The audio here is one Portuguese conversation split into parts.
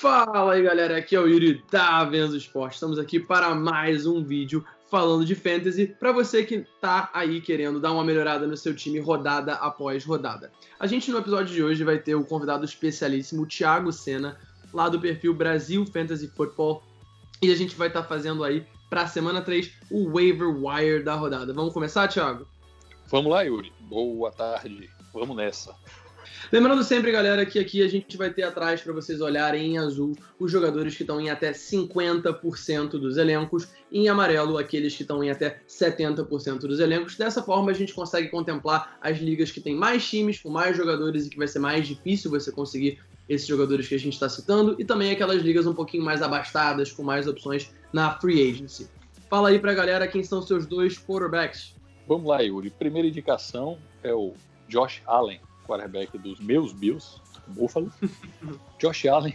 Fala aí galera, aqui é o Yuri da Venzo Esporte. Estamos aqui para mais um vídeo falando de fantasy para você que tá aí querendo dar uma melhorada no seu time rodada após rodada. A gente no episódio de hoje vai ter o convidado especialíssimo Thiago Sena, lá do perfil Brasil Fantasy Football, e a gente vai estar tá fazendo aí para a semana 3 o waiver wire da rodada. Vamos começar, Thiago? Vamos lá, Yuri. Boa tarde. Vamos nessa. Lembrando sempre, galera, que aqui a gente vai ter atrás para vocês olharem em azul os jogadores que estão em até 50% dos elencos, e em amarelo aqueles que estão em até 70% dos elencos. Dessa forma a gente consegue contemplar as ligas que têm mais times, com mais jogadores e que vai ser mais difícil você conseguir esses jogadores que a gente está citando, e também aquelas ligas um pouquinho mais abastadas, com mais opções na free agency. Fala aí pra galera quem são seus dois quarterbacks. Vamos lá, Yuri. Primeira indicação é o Josh Allen quarterback dos meus Bills, Buffalo. Josh Allen,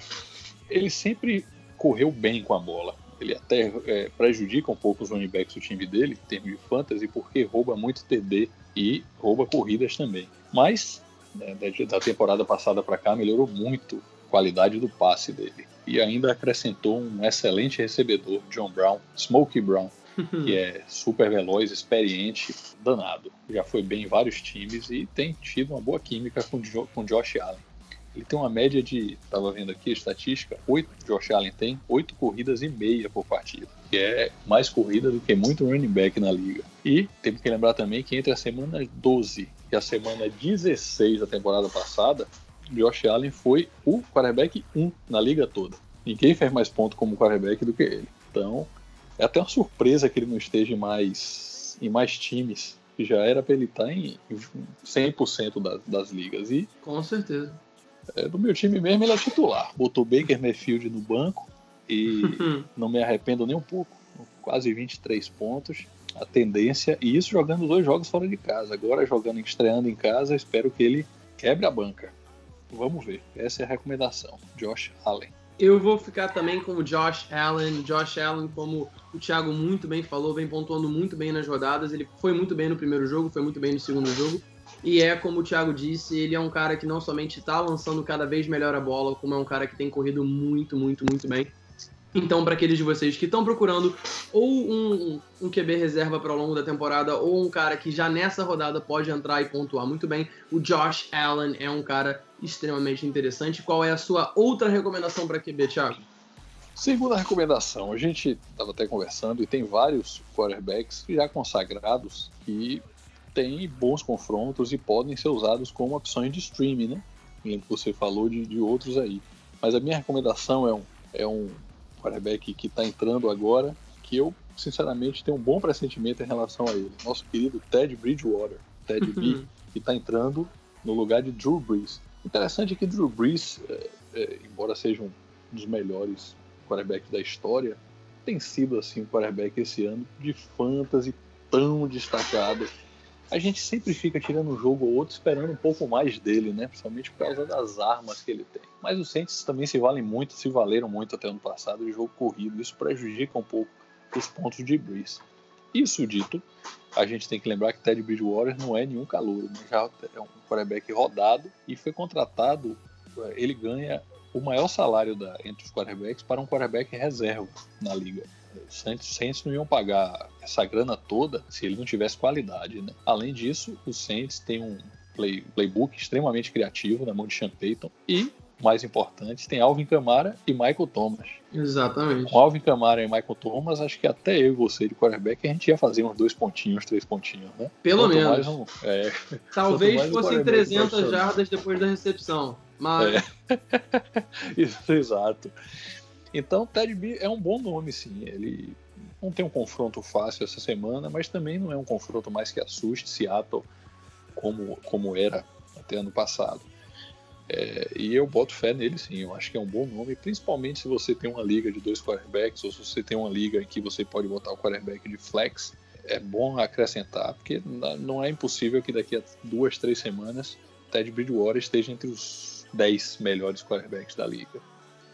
ele sempre correu bem com a bola. Ele até é, prejudica um pouco os running backs do time dele, em termos de fantasy, porque rouba muito TD e rouba corridas também. Mas, né, da temporada passada para cá, melhorou muito a qualidade do passe dele. E ainda acrescentou um excelente recebedor, John Brown, Smokey Brown, que é super veloz, experiente, danado. Já foi bem em vários times e tem tido uma boa química com, com Josh Allen. Ele tem uma média de, estava vendo aqui a estatística, oito, Josh Allen tem oito corridas e meia por partida, que é mais corrida do que muito running back na liga. E temos que lembrar também que entre a semana 12 e a semana 16 da temporada passada, Josh Allen foi o quarterback 1 na liga toda. Ninguém fez mais ponto como quarterback do que ele. Então, é até uma surpresa que ele não esteja em mais, em mais times, que já era para ele estar tá em 100% das, das ligas. E, Com certeza. É, do meu time mesmo, ele é titular. Botou Baker Mayfield no banco e não me arrependo nem um pouco. Quase 23 pontos. A tendência, e isso jogando dois jogos fora de casa. Agora jogando, estreando em casa, espero que ele quebre a banca. Vamos ver. Essa é a recomendação. Josh Allen. Eu vou ficar também com o Josh Allen. Josh Allen, como o Thiago muito bem falou, vem pontuando muito bem nas rodadas. Ele foi muito bem no primeiro jogo, foi muito bem no segundo jogo. E é como o Thiago disse, ele é um cara que não somente está lançando cada vez melhor a bola, como é um cara que tem corrido muito, muito, muito bem. Então, para aqueles de vocês que estão procurando ou um, um QB reserva para o longo da temporada, ou um cara que já nessa rodada pode entrar e pontuar muito bem, o Josh Allen é um cara extremamente interessante. Qual é a sua outra recomendação para QB, Thiago? Segunda recomendação, a gente estava até conversando e tem vários quarterbacks já consagrados que têm bons confrontos e podem ser usados como opções de streaming, né? Lembro que você falou de, de outros aí. Mas a minha recomendação é um, é um quarterback que está entrando agora, que eu, sinceramente, tenho um bom pressentimento em relação a ele. Nosso querido Ted Bridgewater, Ted B, que está entrando no lugar de Drew Brees. Interessante que Drew Brees, é, é, embora seja um dos melhores quarterbacks da história, tem sido assim um quarterback esse ano de fantasy tão destacado a gente sempre fica tirando um jogo ou outro esperando um pouco mais dele, né? Principalmente por causa das armas que ele tem. Mas os Saints também se valem muito, se valeram muito até ano passado de jogo corrido. Isso prejudica um pouco os pontos de Breeze. Isso dito, a gente tem que lembrar que Ted Bridgewater não é nenhum calor, né? já é um quarterback rodado e foi contratado. Ele ganha o maior salário da, entre os quarterbacks para um quarterback reserva na liga. Os Saints, Saints não iam pagar essa grana toda se ele não tivesse qualidade. Né? Além disso, os Saints têm um play, playbook extremamente criativo na mão de Sean Payton e mais importantes, tem Alvin Kamara e Michael Thomas. Exatamente. Com Alvin Kamara e Michael Thomas, acho que até eu e você de quarterback, a gente ia fazer uns dois pontinhos, três pontinhos, né? Pelo Quanto menos. Um, é, Talvez fossem 300 jardas depois da recepção, mas... É. Exato. Então, Ted B é um bom nome, sim. Ele não tem um confronto fácil essa semana, mas também não é um confronto mais que assuste Seattle como, como era até ano passado. É, e eu boto fé nele sim, eu acho que é um bom nome, principalmente se você tem uma liga de dois quarterbacks ou se você tem uma liga em que você pode botar o quarterback de flex, é bom acrescentar, porque não é impossível que daqui a duas, três semanas Ted Bridgewater esteja entre os 10 melhores quarterbacks da liga.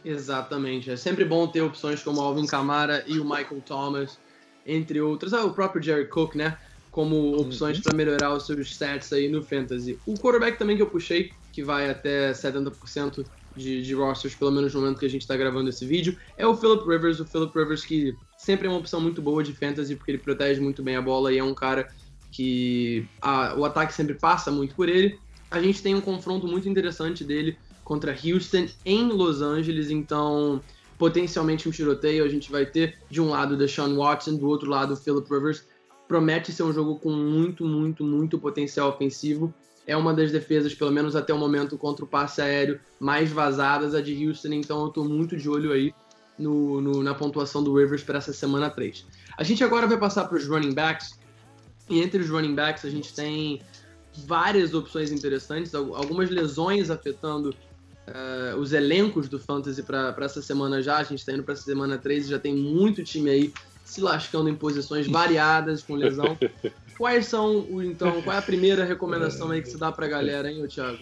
Exatamente. É sempre bom ter opções como Alvin Kamara e o Michael Thomas, entre outros. Ah, o próprio Jerry Cook, né? Como opções uhum. para melhorar os seus stats aí no Fantasy. O quarterback também que eu puxei, que vai até 70% de, de rosters, pelo menos no momento que a gente está gravando esse vídeo, é o Philip Rivers. O Philip Rivers que sempre é uma opção muito boa de fantasy, porque ele protege muito bem a bola e é um cara que a, o ataque sempre passa muito por ele. A gente tem um confronto muito interessante dele contra Houston em Los Angeles, então potencialmente um tiroteio. A gente vai ter de um lado Deshaun Watson, do outro lado Philip Rivers. Promete ser um jogo com muito, muito, muito potencial ofensivo. É uma das defesas, pelo menos até o momento, contra o passe aéreo mais vazadas, a de Houston, então eu estou muito de olho aí no, no, na pontuação do Rivers para essa semana 3. A gente agora vai passar para os running backs, e entre os running backs a gente tem várias opções interessantes, algumas lesões afetando uh, os elencos do Fantasy para essa semana já. A gente está indo para essa semana 3 e já tem muito time aí se lascando em posições variadas com lesão. Quais são, então, qual é a primeira recomendação aí que você dá para a galera, hein, Thiago?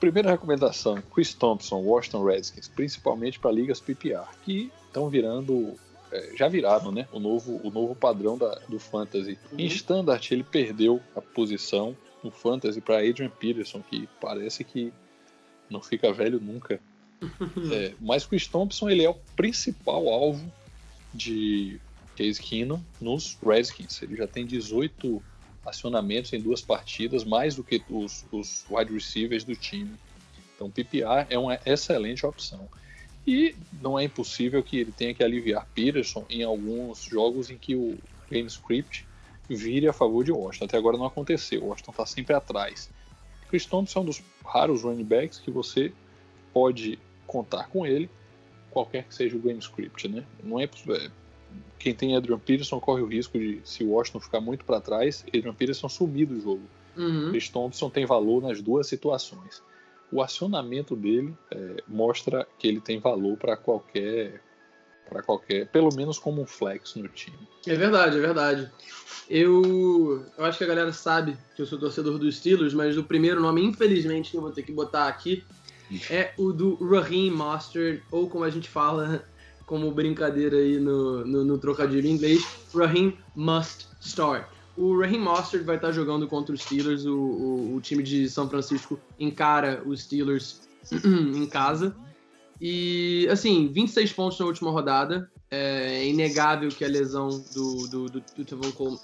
Primeira recomendação, Chris Thompson, Washington Redskins, principalmente para ligas PPR, que estão virando, é, já viraram, né, o novo, o novo padrão da, do Fantasy. Uhum. Em Standard, ele perdeu a posição no Fantasy para Adrian Peterson, que parece que não fica velho nunca. é, mas Chris Thompson ele é o principal alvo de Case Keenum nos Redskins. Ele já tem 18 acionamentos em duas partidas, mais do que os, os wide receivers do time. Então, PPR é uma excelente opção. E não é impossível que ele tenha que aliviar Peterson em alguns jogos em que o game script vire a favor de Washington. Até agora não aconteceu. Washington está sempre atrás. Chris Thompson é um dos raros running backs que você pode contar com ele, qualquer que seja o game script, né? Não é, é quem tem Adrian Peterson corre o risco de, se o Washington ficar muito para trás, Adrian Peterson sumir do jogo. Uhum. Chris Thompson tem valor nas duas situações. O acionamento dele é, mostra que ele tem valor para qualquer para qualquer, pelo menos como um flex no time. É verdade, é verdade. Eu, eu acho que a galera sabe que eu sou torcedor dos Steelers, mas o primeiro nome, infelizmente, que eu vou ter que botar aqui é o do Raheem Mostert, ou como a gente fala como brincadeira aí no, no, no trocadilho em inglês, Raheem Must Start. O Raheem Mostert vai estar jogando contra os Steelers, o, o, o time de São Francisco encara os Steelers em casa. E, assim, 26 pontos na última rodada. É inegável que a lesão do, do, do, do Tevon Cole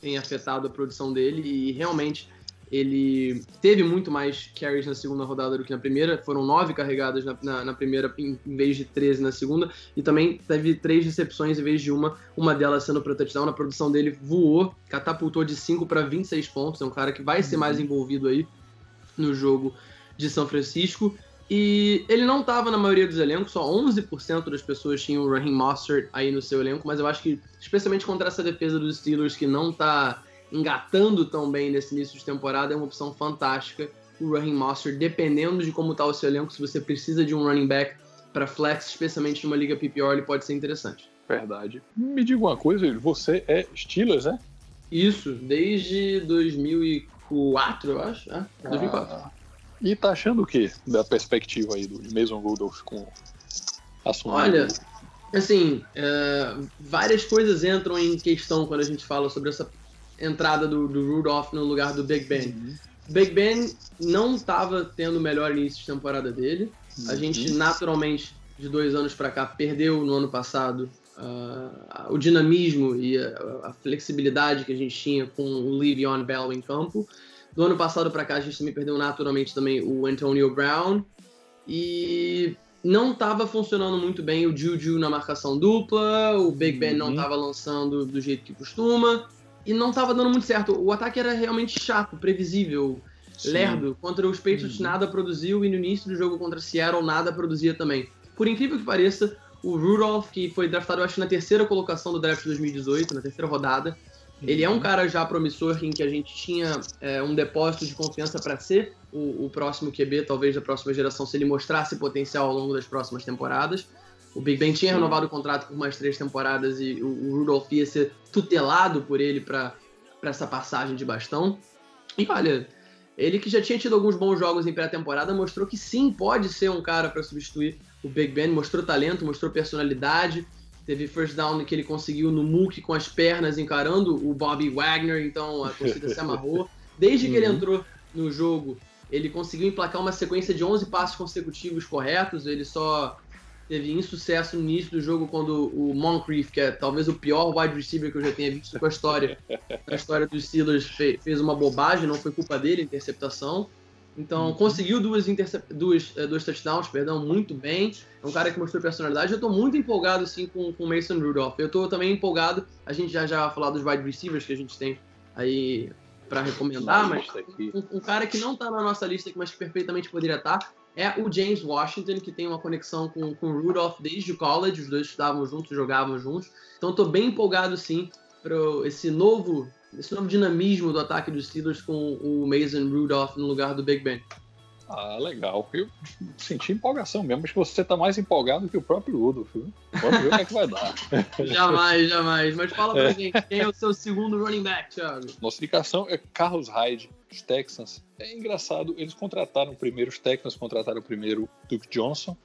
tenha afetado a produção dele e realmente ele teve muito mais carries na segunda rodada do que na primeira. Foram nove carregadas na, na, na, primeira em vez de 13 na segunda. E também teve três recepções em vez de uma, uma delas sendo para touchdown. A produção dele voou, catapultou de 5 para 26 pontos. É um cara que vai ser mais envolvido aí no jogo de São Francisco. E ele não estava na maioria dos elencos, só 11% das pessoas tinham o Raheem Mostert aí no seu elenco, mas eu acho que, especialmente contra essa defesa dos Steelers, que não está engatando tão bem nesse início de temporada, é uma opção fantástica. O Raheem Mostert, dependendo de como está o seu elenco, se você precisa de um running back para flex, especialmente numa liga PPR, ele pode ser interessante. Verdade. Me diga uma coisa, você é Steelers, né? Isso, desde 2004, eu acho. É, 2004. Ah. E tá achando o que da perspectiva aí do Mason Rudolph com assunto? Olha, assim, é, várias coisas entram em questão quando a gente fala sobre essa entrada do, do Rudolph no lugar do Big Ben. Uhum. Big Ben não estava tendo o melhor início de temporada dele. Uhum. A gente, naturalmente, de dois anos para cá, perdeu no ano passado uh, o dinamismo e a, a, flexibilidade que a gente tinha com o Le'Veon Bell em campo. Do ano passado para cá, a gente também perdeu naturalmente também o Antonio Brown. E não estava funcionando muito bem o Juju na marcação dupla, o Big Ben uhum. não estava lançando do jeito que costuma, e não estava dando muito certo. O ataque era realmente chato, previsível, Sim. lerdo. Contra os Patriots uhum. nada produziu, e no início do jogo contra Seattle nada produzia também. Por incrível que pareça, o Rudolph, que foi draftado, acho na terceira colocação do draft 2018, na terceira rodada, ele é um cara já promissor em que a gente tinha é, um depósito de confiança para ser o, o, próximo QB, talvez da próxima geração, se ele mostrasse potencial ao longo das próximas temporadas. O Big Ben tinha renovado o contrato por mais três temporadas e o, o Rudolph ia ser tutelado por ele para essa passagem de bastão. E olha, ele que já tinha tido alguns bons jogos em pré-temporada mostrou que sim, pode ser um cara para substituir o Big Ben, mostrou talento, mostrou personalidade Teve first down que ele conseguiu no muque com as pernas encarando o Bobby Wagner, então a torcida se amarrou. Desde que ele uhum. entrou no jogo, Ele conseguiu emplacar uma sequência de 11 passes consecutivos corretos. Ele só teve insucesso no início do jogo quando o Moncrief, que é talvez o pior wide receiver que eu já tenha visto com a história, a história dos Steelers, fez uma bobagem, não foi culpa dele, interceptação. Então, uhum. conseguiu duas, duas, eh, dois touchdowns, perdão, muito bem. É um cara que mostrou personalidade. Eu tô muito empolgado, assim, com o Mason Rudolph. Eu tô também empolgado, a gente já já falar dos wide receivers que a gente tem aí para recomendar, mas um, um, cara que não tá na nossa lista, mas que perfeitamente poderia estar, tá, é o James Washington, que tem uma conexão com, com o Rudolph desde o college, os dois estudavam juntos, jogavam juntos. Então, tô bem empolgado, sim, para esse novo esse novo dinamismo do ataque dos Steelers com o Mason Rudolph no lugar do Big Ben. Ah, legal. Eu senti empolgação mesmo, acho que você está mais empolgado que o próprio Rudolph. Vamos ver o que é que vai dar. jamais, jamais. Mas fala pra é. gente, quem é o seu segundo running back, Thiago? Nossa indicação é Carlos Hyde, os Texans. É engraçado, eles contrataram primeiro, os Texans contrataram primeiro Duke Johnson,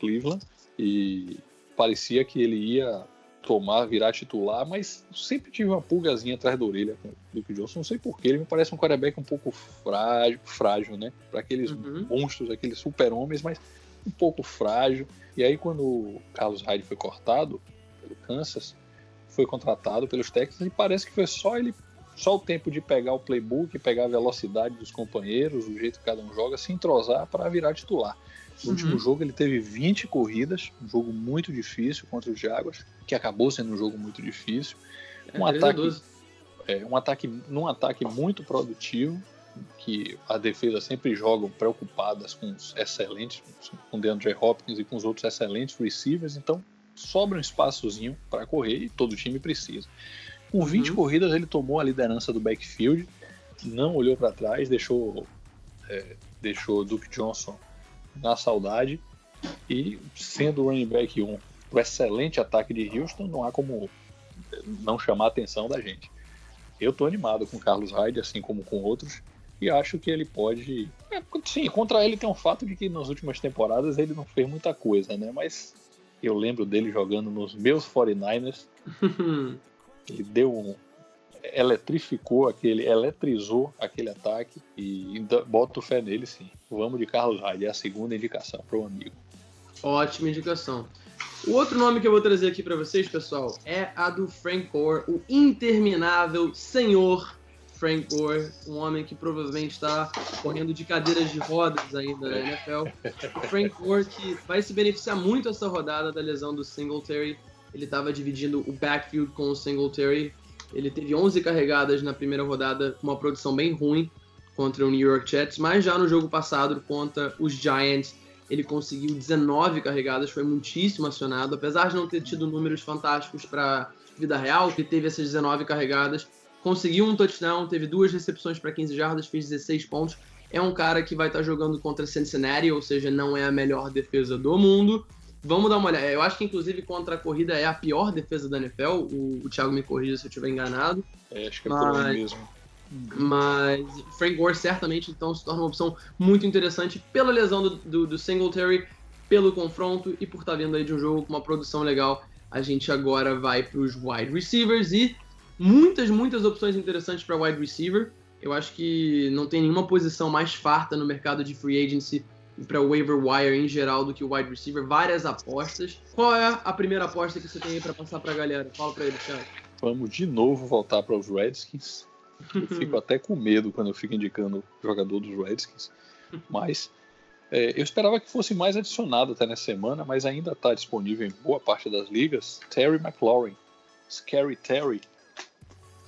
Cleveland, e parecia que ele ia tomar, virar titular, mas sempre tive uma pulgazinha atrás da orelha com o Duke Johnson. Não sei porquê, ele me parece um quarterback um pouco frágil, frágil né? Para aqueles uhum. monstros, aqueles super-homens, mas um pouco frágil. E aí, quando o Carlos Hyde foi cortado pelo Kansas, foi contratado pelos Texans e parece que foi só ele só o tempo de pegar o playbook, pegar a velocidade dos companheiros, o jeito que cada um joga, se entrosar para virar titular. No uhum. último jogo ele teve 20 corridas, um jogo muito difícil contra os Jaguars, que acabou sendo um jogo muito difícil. É, um ataque, é, um ataque, num ataque muito produtivo, que a defesa sempre jogam preocupadas com os excelentes, com o DeAndre Hopkins e com os outros excelentes receivers, então sobra um espaçozinho para correr e todo time precisa. Com 20 uhum. corridas ele tomou a liderança do backfield, não olhou para trás, deixou é, deixou Duke Johnson na saudade. E sendo o running back 1 o excelente ataque de Houston, não há como não chamar a atenção da gente. Eu estou animado com o Carlos Hyde, assim como com outros, e acho que ele pode. É, sim, contra ele tem um fato de que nas últimas temporadas ele não fez muita coisa, né? Mas eu lembro dele jogando nos meus 49ers. ele deu um, eletrificou aquele, eletrizou aquele ataque e boto fé nele sim. Vamos de Carlos Hyde, é a segunda indicação para o amigo. Ótima indicação. O outro nome que eu vou trazer aqui para vocês, pessoal, é a do Frank Gore, o interminável senhor Frank Gore, um homem que provavelmente está correndo de cadeiras de rodas ainda na NFL. O Frank Gore que vai se beneficiar muito essa rodada da lesão do Singletary. Ele estava dividindo o backfield com o Singletary ele teve 11 carregadas na primeira rodada, uma produção bem ruim contra o New York Jets, mas já no jogo passado contra os Giants, ele conseguiu 19 carregadas, foi muitíssimo acionado, apesar de não ter tido números fantásticos para vida real, que teve essas 19 carregadas, conseguiu um touchdown, teve duas recepções para 15 jardas, fez 16 pontos. É um cara que vai estar tá jogando contra Cincinnati, ou seja, não é a melhor defesa do mundo, Vamos dar uma olhada. Eu acho que, inclusive, contra a corrida é a pior defesa da NFL. O, o Thiago me corrija se eu estiver enganado. É, acho que é por aí mesmo. Mas Frank Gore certamente então se torna uma opção muito interessante pela lesão do, do, do Singletary, pelo confronto e por estar vindo aí de um jogo com uma produção legal. A gente agora vai para os wide receivers e muitas, muitas opções interessantes para wide receiver. Eu acho que não tem nenhuma posição mais farta no mercado de free agency para o waiver wire em geral do que o wide receiver, várias apostas. Qual é a primeira aposta que você tem aí para passar para a galera? Fala para ele, Thiago. Vamos de novo voltar para os Redskins. Eu fico até com medo quando eu fico indicando o jogador dos Redskins. Mas é, eu esperava que fosse mais adicionado até nessa semana, mas ainda está disponível em boa parte das ligas. Terry McLaurin, Scary Terry,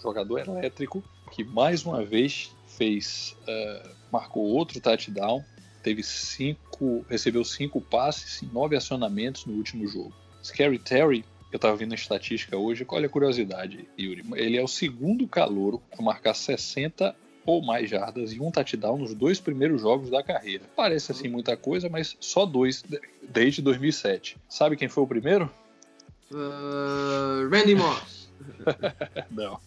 jogador elétrico, que mais uma vez fez, uh, marcou outro touchdown teve cinco, recebeu cinco passes e nove acionamentos no último jogo. Scary Terry, eu estava vendo a estatística hoje, olha a curiosidade, Yuri. Ele é o segundo calouro a marcar 60 ou mais jardas e um touchdown nos dois primeiros jogos da carreira. Parece assim muita coisa, mas só dois desde 2007. Sabe quem foi o primeiro? Uh, Randy Moss. Não.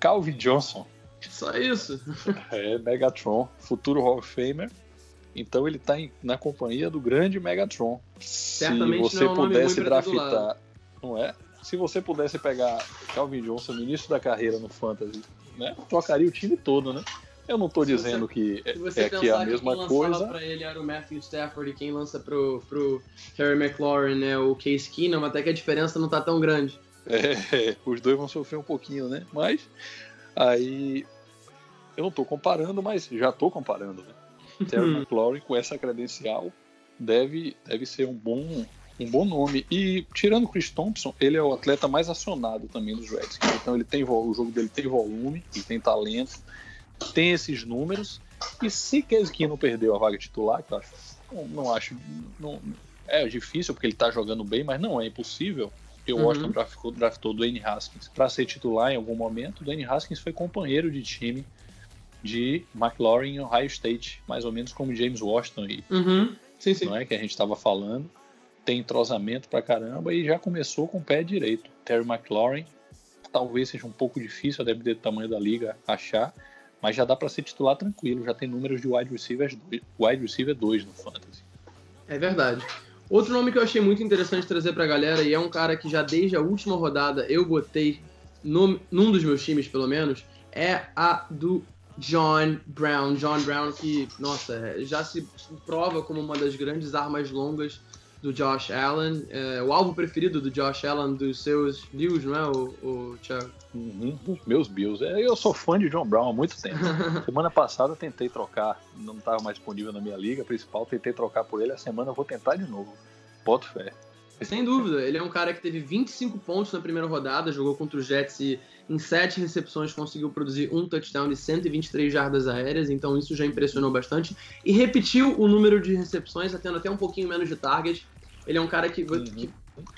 Calvin Johnson. Só isso. é, Megatron, futuro Hall of Famer. Então ele está na companhia do grande Megatron. Certamente Se você não é um pudesse draftar, não é? Se você pudesse pegar Calvin Johnson no início da carreira no Fantasy, né? Trocaria o time todo, né? Eu não estou dizendo você, que é, que é a mesma quem coisa. para ele era o Matthew Stafford e quem lança pro, pro Terry McLaurin né, o Case Keenum, até que a diferença não tá tão grande. É, os dois vão sofrer um pouquinho, né? Mas aí eu não estou comparando, mas já estou comparando, né? Terry McLaurin com essa credencial deve, deve ser um bom, um bom nome. E tirando o Chris Thompson, ele é o atleta mais acionado também dos Redskins. Então ele tem o jogo dele tem volume, ele tem talento, tem esses números. E se Case não perdeu a vaga titular, que eu acho, não, não acho, não, é difícil porque ele está jogando bem, mas não é impossível. Eu uhum. Washington draftou, draftou Dwayne Haskins para ser titular em algum momento. Dwayne Haskins foi companheiro de time de McLaurin em Ohio State, mais ou menos como James Washington e uhum. sim, sim. não é que a gente estava falando. Tem entrosamento pra caramba e já começou com o pé direito. Terry McLaurin, talvez seja um pouco difícil, deve ter do tamanho da liga achar, mas já dá para ser titular tranquilo, já tem números de wide receiver, wide receiver 2 no fantasy. É verdade. Outro nome que eu achei muito interessante trazer pra galera, e é um cara que já desde a última rodada eu botei no, num dos meus times, pelo menos, é a do John Brown. John Brown que, nossa, já se prova como uma das grandes armas longas do Josh Allen. É, o alvo preferido do Josh Allen dos seus Bills, não é, o, o Thiago? Uhum, meus Bills. É, eu sou fã de John Brown há muito tempo. semana passada eu tentei trocar, não estava mais disponível na minha liga principal, tentei trocar por ele. A semana eu vou tentar de novo. Boto fé. Sem dúvida, ele é um cara que teve 25 pontos na primeira rodada, jogou contra o Jets e em 7 recepções conseguiu produzir um touchdown e 123 jardas aéreas, então isso já impressionou bastante. E repetiu o número de recepções, tendo até um pouquinho menos de target. Ele é um cara que, uhum. que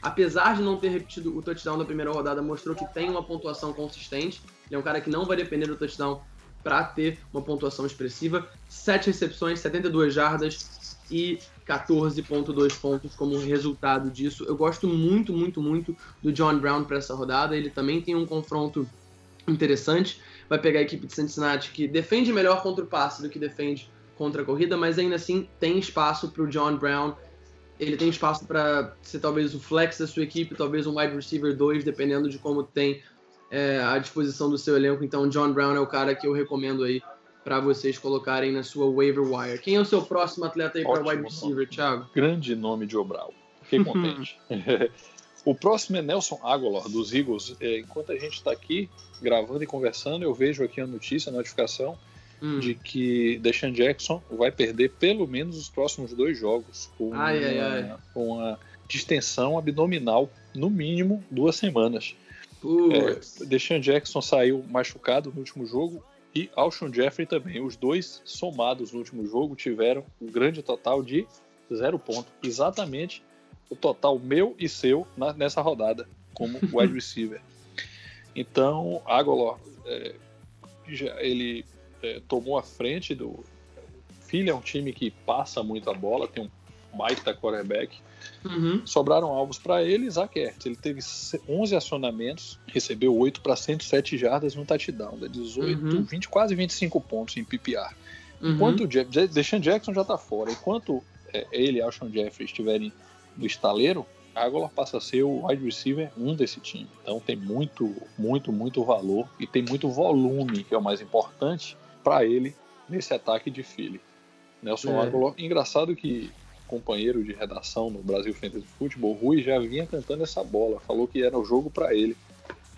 apesar de não ter repetido o touchdown da primeira rodada, mostrou que tem uma pontuação consistente. Ele é um cara que não vai depender do touchdown para ter uma pontuação expressiva. 7 recepções, 72 jardas e 14.2 pontos como resultado disso. Eu gosto muito, muito, muito do John Brown para essa rodada. Ele também tem um confronto interessante. Vai pegar a equipe de Cincinnati que defende melhor contra o passe do que defende contra a corrida, mas ainda assim tem espaço para o John Brown. Ele tem espaço para ser talvez o flex da sua equipe, talvez um wide receiver 2, dependendo de como tem é, a disposição do seu elenco. Então, John Brown é o cara que eu recomendo aí para vocês colocarem na sua waiver wire. Quem é o seu próximo atleta aí para wide receiver, nome. Thiago? Grande nome de Obral. Fiquei contente. o próximo é Nelson Aguilar, dos Eagles. É, enquanto a gente está aqui gravando e conversando, eu vejo aqui a notícia, a notificação hum. de que Deshaun Jackson vai perder pelo menos os próximos dois jogos com, ai, uma, ai, ai. com uma distensão abdominal, no mínimo duas semanas. É, Deshaun Jackson saiu machucado no último jogo e Alshon Jeffrey também. Os dois somados no último jogo tiveram um grande total de zero ponto. Exatamente o total meu e seu na, nessa rodada como wide receiver. Então, Agolor, é, ele é, tomou a frente do. Filho é um time que passa muito a bola, tem um baita quarterback. Uhum. Sobraram alvos para ele, Zach Ertz. Ele teve 11 acionamentos, recebeu 8 para 107 jardas e um touchdown, 18, uhum. 20, quase 25 pontos em PPR. Uhum. Enquanto o Jeff, Deshaun Jackson já está fora, enquanto é, ele e Alshon Jeffrey estiverem no estaleiro, Aguilar passa a ser o wide receiver 1 desse time. Então tem muito, muito, muito valor e tem muito volume, que é o mais importante, para ele nesse ataque de Philly. Nelson é. Aguilar, engraçado que companheiro de redação no Brasil Fantasy Football, Rui já vinha cantando essa bola, falou que era o jogo para ele.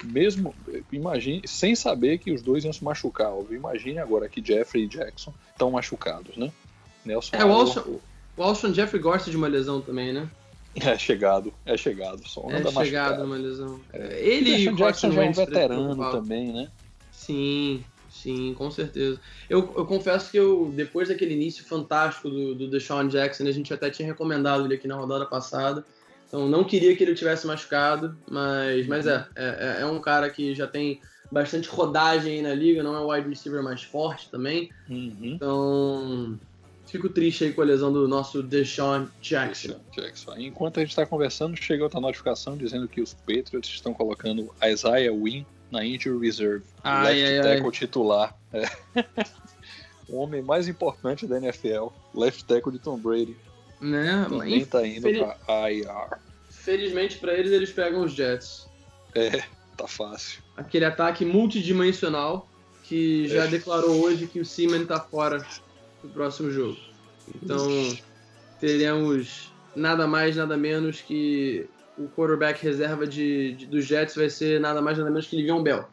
Mesmo, imagine, sem saber que os dois iam se machucar, óbvio. Imagine agora que Jeffrey e Jackson estão machucados, né? Nelson é, o Alshon, o Alshon Jeffrey gosta de uma lesão também, né? É chegado, é chegado. Só é chegado uma lesão. É. Ele e o Jackson já é um veterano também, né? Sim, Sim, com certeza. Eu, eu confesso que eu, depois daquele início fantástico do, do Deshaun Jackson, a gente até tinha recomendado ele aqui na rodada passada. Então não queria que ele tivesse machucado, mas, mas é, é, é um cara que já tem bastante rodagem aí na liga, não é o wide receiver mais forte também. Uhum. Então fico triste aí com a lesão do nosso Deshaun Jackson. Jackson. Enquanto a gente está conversando, chega outra notificação dizendo que os Patriots estão colocando Isaiah Wynn na injury reserve. Ai, left ai, tackle ai. titular. É. o homem mais importante da NFL, left tackle de Tom Brady. Né? Também tá indo Fel... pra IR. Felizmente para eles, eles pegam os Jets. É, tá fácil. Aquele ataque multidimensional que já é. declarou hoje que o Seaman está fora do próximo jogo. Então, teremos nada mais, nada menos que o quarterback reserva de, de, dos Jets vai ser nada mais, nada menos que Livion Bell.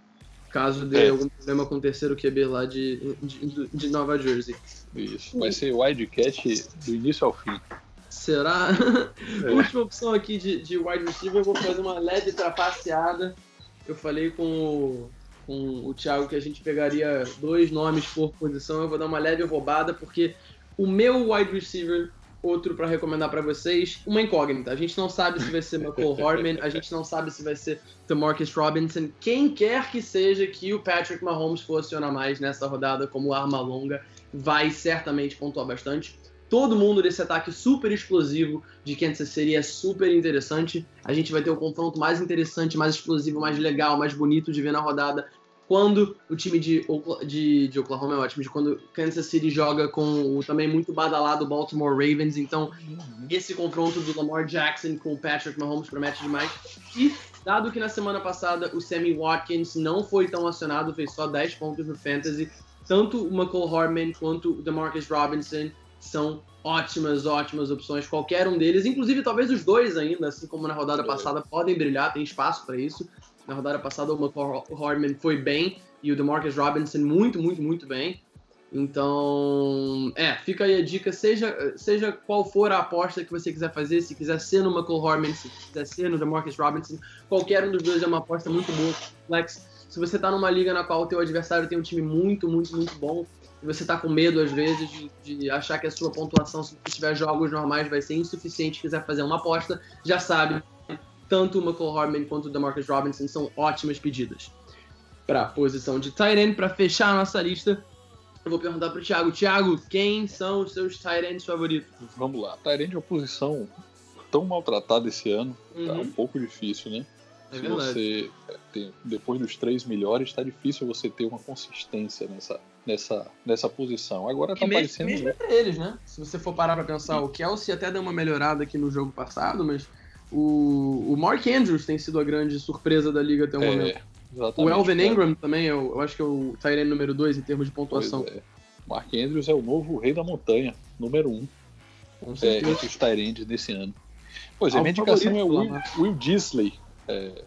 Caso dê é. algum problema com o terceiro QB lá de, de, de Nova Jersey. Isso, vai ser Wildcat do início ao fim. Será? É. Última opção aqui de, de wide receiver, eu vou fazer uma leve trapaceada. Eu falei com o, com o Thiago que a gente pegaria dois nomes por posição. Eu vou dar uma leve roubada, porque o meu wide receiver, outro para recomendar para vocês, uma incógnita. A gente não sabe se vai ser McCall Hardman, a gente não sabe se vai ser Demarcus Robinson. Quem quer que seja que o Patrick Mahomes funciona mais nessa rodada como arma longa, vai certamente pontuar bastante todo mundo desse ataque super explosivo de Kansas City é super interessante. A gente vai ter o confronto mais interessante, mais explosivo, mais legal, mais bonito de ver na rodada. Quando o time de, de, de Oklahoma é ótimo, de quando Kansas City joga com o também muito badalado Baltimore Ravens. Então, esse confronto do Lamar Jackson com o Patrick Mahomes promete demais. E, dado que na semana passada o Sammy Watkins não foi tão acionado, fez só 10 pontos no Fantasy, tanto o McCall Hardman quanto o DeMarcus Robinson são ótimas, ótimas opções, qualquer um deles, inclusive talvez os dois ainda, assim como na rodada passada, podem brilhar, tem espaço para isso. Na rodada passada o McCall Hardman foi bem e o DeMarcus Robinson muito, muito, muito bem. Então, é, fica aí a dica, seja, seja qual for a aposta que você quiser fazer, se quiser ser no McCall Hardman, se quiser ser no DeMarcus Robinson, qualquer um dos dois é uma aposta muito boa. Flex, se você está numa liga na qual o teu adversário tem um time muito, muito, muito bom, e você está com medo, às vezes, de, de, achar que a sua pontuação, se tiver jogos normais, vai ser insuficiente, quiser fazer uma aposta, já sabe, tanto o McCall Hardman quanto o DeMarcus Robinson são ótimas pedidas. Para a posição de tight para fechar a nossa lista, eu vou perguntar para o Thiago. Thiago, quem são os seus tight favoritos? Vamos lá. Tight é uma posição tão maltratada esse ano, tá uhum. tá um pouco difícil, né? É Se você é, tem, depois dos três melhores, está difícil você ter uma consistência nessa, nessa, nessa posição. Agora tá parecendo. Mesmo entre eles, né? Se você for parar para pensar, o Kelsey até deu uma melhorada aqui no jogo passado, mas o, o Mark Andrews tem sido a grande surpresa da liga até o é, momento. O Elvin é. Ingram também, eu, eu, acho que é o Tyrene número 2 em termos de pontuação. É. Mark Andrews é o novo rei da montanha, número 1. Um, é, entre os Tyrands desse ano. Pois é, minha indicação é o Will, Will Disley, é,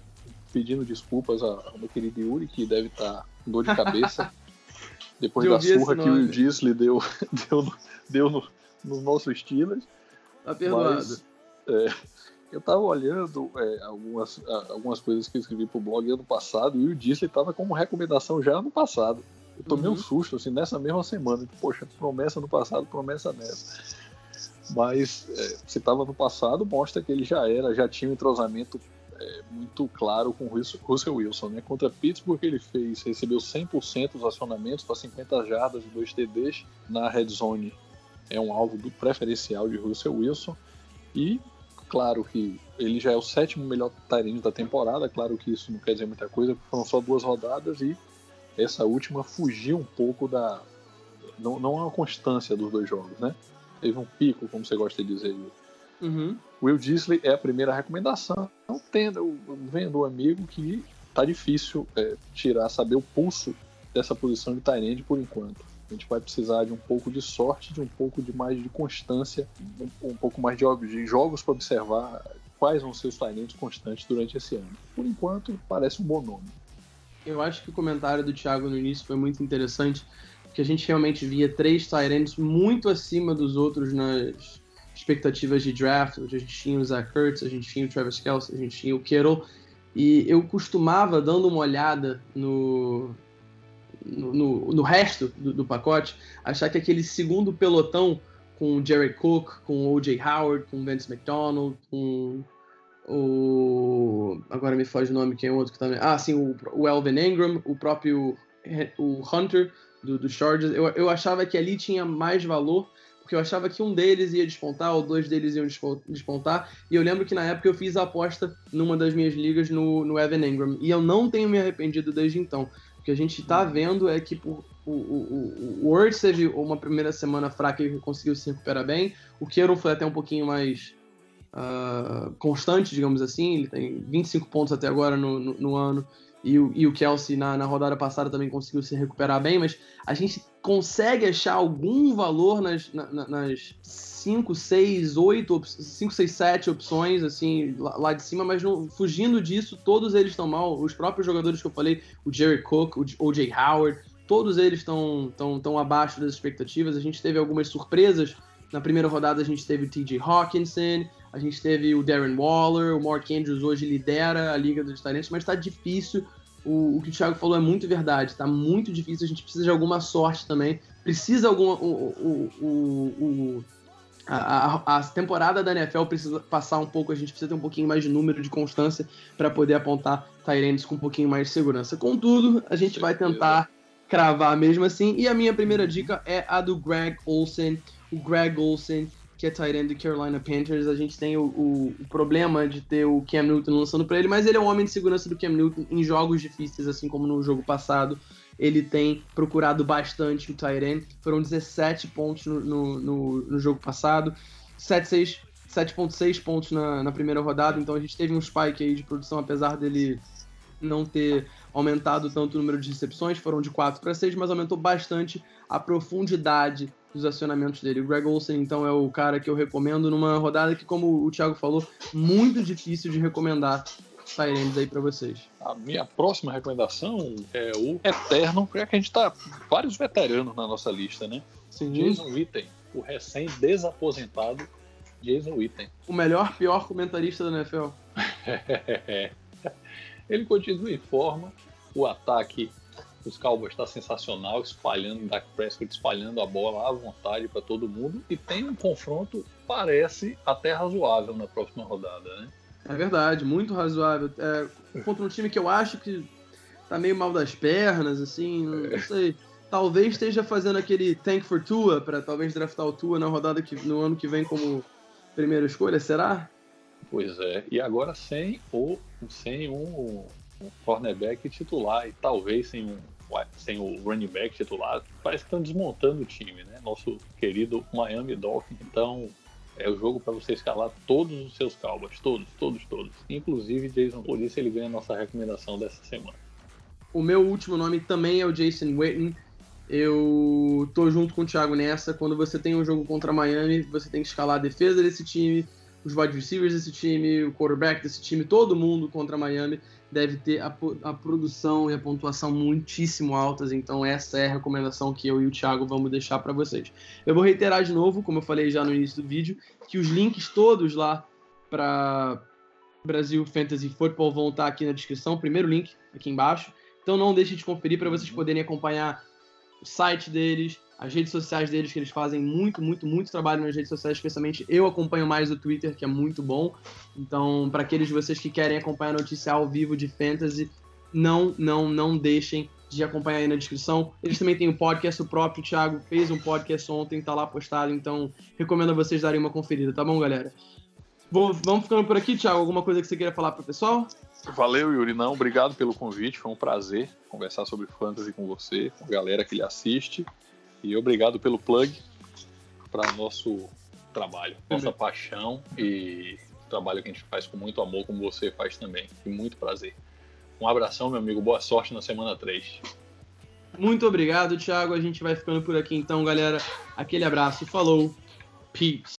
pedindo desculpas ao meu querido Yuri, que deve estar tá com dor de cabeça. depois da surra que o Disley deu, deu, deu no, no nosso Steelers. Tá perdoado. Mas, é, eu tava olhando é, algumas, algumas coisas que eu escrevi pro blog ano passado e o Disley tava como recomendação já ano passado. Eu tomei uhum. um susto, assim, nessa mesma semana. Poxa, promessa no passado, promessa nessa. Mas é, se tava no passado, mostra que ele já era, já tinha um entrosamento é, muito claro com o Russell Wilson. Né? Contra Pittsburgh ele fez, recebeu 100% dos acionamentos para 50 jardas e 2 TDs na red zone. É um alvo do preferencial de Russell Wilson. E claro que ele já é o sétimo melhor Tyrene da temporada. Claro que isso não quer dizer muita coisa, foram só duas rodadas e essa última fugiu um pouco da. Não, não é uma constância dos dois jogos, né? Teve um pico, como você gosta de dizer. Uhum. Will Disley é a primeira recomendação. Não tendo, vendo o amigo que tá difícil é, tirar, saber o pulso dessa posição de Tyrande por enquanto. A gente vai precisar de um pouco de sorte, de um pouco de mais de constância, um, um pouco mais de, de jogos para observar quais vão ser os Tyrants constantes durante esse ano. Por enquanto, parece um bom nome. Eu acho que o comentário do Thiago no início foi muito interessante, porque a gente realmente via três Tyrants muito acima dos outros nas, expectativas de draft, a gente tinha o Zach Kurtz, a gente tinha o Travis Kelce, a gente tinha o Kittle, e eu costumava, dando uma olhada no, no, no, resto do, do, pacote, achar que aquele segundo pelotão com o Jared Cook, com o O.J. Howard, com o Vance McDonald, com o... agora me foge o nome, quem é outro que também... Ah, sim, o, o Elvin Ingram, o próprio o Hunter do, do Chargers, eu, eu achava que ali tinha mais valor porque eu achava que um deles ia despontar, ou dois deles iam despontar, e eu lembro que na época eu fiz a aposta numa das minhas ligas no, no Evan Ingram, e eu não tenho me arrependido desde então. Que a gente está vendo é que o, o, o, o teve uma primeira semana fraca e conseguiu se recuperar bem, o Kero foi até um pouquinho mais uh, constante, digamos assim, ele tem 25 pontos até agora no, no, no ano, e o, e o Kelsey na, na rodada passada também conseguiu se recuperar bem, mas a gente consegue achar algum valor nas, na, nas 5, 6, 8, 5, 6, 7 opções, assim, lá, de cima, mas não, fugindo disso, todos eles estão mal. Os próprios jogadores que eu falei, o Jerry Cook, o O.J. Howard, todos eles estão tão, tão abaixo das expectativas. A gente teve algumas surpresas. Na primeira rodada a gente teve o T.J. Hawkinson, a gente teve o Darren Waller, o Mark Andrews hoje lidera a Liga dos Talentos, mas está difícil o, o, que o Thiago falou é muito verdade. Tá muito difícil, a gente precisa de alguma sorte também. Precisa alguma. O, o, a, a, temporada da NFL precisa passar um pouco, a gente precisa ter um pouquinho mais de número de constância para poder apontar Tyrants com um pouquinho mais de segurança. Contudo, a gente vai tentar cravar mesmo assim. E a minha primeira dica é a do Greg Olsen. O Greg Olsen que é end do Carolina Panthers. A gente tem o, o, o problema de ter o Cam Newton lançando para ele, mas ele é um homem de segurança do Cam Newton em jogos difíceis, assim como no jogo passado. Ele tem procurado bastante o end. Foram 17 pontos no, no, no, no jogo passado, 7,6 pontos na, na primeira rodada, então a gente teve um spike aí de produção, apesar dele não ter aumentado tanto o número de recepções, foram de 4 para 6, mas aumentou bastante a profundidade dos acionamentos dele. O Greg Olsen, então, é o cara que eu recomendo numa rodada que, como o Thiago falou, muito difícil de recomendar Tyrands aí para vocês. A minha próxima recomendação é o Eterno, porque a gente tá vários veteranos na nossa lista, né? Sim. Jason Witten, o recém-desaposentado Jason Witten. O melhor, pior comentarista da NFL. Ele continua em forma, o ataque os Cowboys está sensacional, espalhando, Dak Prescott espalhando a bola à vontade para todo mundo e tem um confronto, parece até razoável na próxima rodada, né? É verdade, muito razoável. É, contra um time que eu acho que tá meio mal das pernas, assim, não, não sei. Talvez esteja fazendo aquele tank for Tua para talvez draftar o Tua na rodada que no ano que vem como primeira escolha, será? Pois é. E agora sem o sem um, um cornerback titular e talvez sem um sem o running back titular, parece que estão desmontando o time, né? Nosso querido Miami Dolphins. Então, é o jogo para você escalar todos os seus Cowboys, todos, todos, todos. Inclusive Jason, por isso ele ganha a nossa recomendação dessa semana. O meu último nome também é o Jason Witten. Eu tô junto com o Thiago nessa. Quando você tem um jogo contra Miami, você tem que escalar a defesa desse time, os wide receivers desse time, o quarterback desse time, todo mundo contra Miami deve ter a, a, produção e a pontuação muitíssimo altas, então essa é a recomendação que eu e o Thiago vamos deixar para vocês. Eu vou reiterar de novo, como eu falei já no início do vídeo, que os links todos lá para Brasil Fantasy Football vão estar aqui na descrição, primeiro link aqui embaixo. Então não deixe de conferir para vocês poderem acompanhar o site deles, as redes sociais deles, que eles fazem muito, muito, muito trabalho nas redes sociais, especialmente eu acompanho mais o Twitter, que é muito bom. Então, para aqueles de vocês que querem acompanhar a notícia ao vivo de Fantasy, não, não, não deixem de acompanhar aí na descrição. Eles também têm um podcast, o próprio Thiago fez um podcast ontem, tá lá postado, então recomendo a vocês darem uma conferida, tá bom, galera? Vou, vamos ficando por aqui, Thiago. Alguma coisa que você queira falar pro pessoal? Valeu, Yuri. Não, obrigado pelo convite. Foi um prazer conversar sobre fantasy com você, com a galera que lhe assiste. E obrigado pelo plug para nosso trabalho, nossa paixão e trabalho que a gente faz com muito amor, como você faz também. E muito prazer. Um abração, meu amigo. Boa sorte na semana 3. Muito obrigado, Thiago. A gente vai ficando por aqui então, galera. Aquele abraço. Falou. Peace.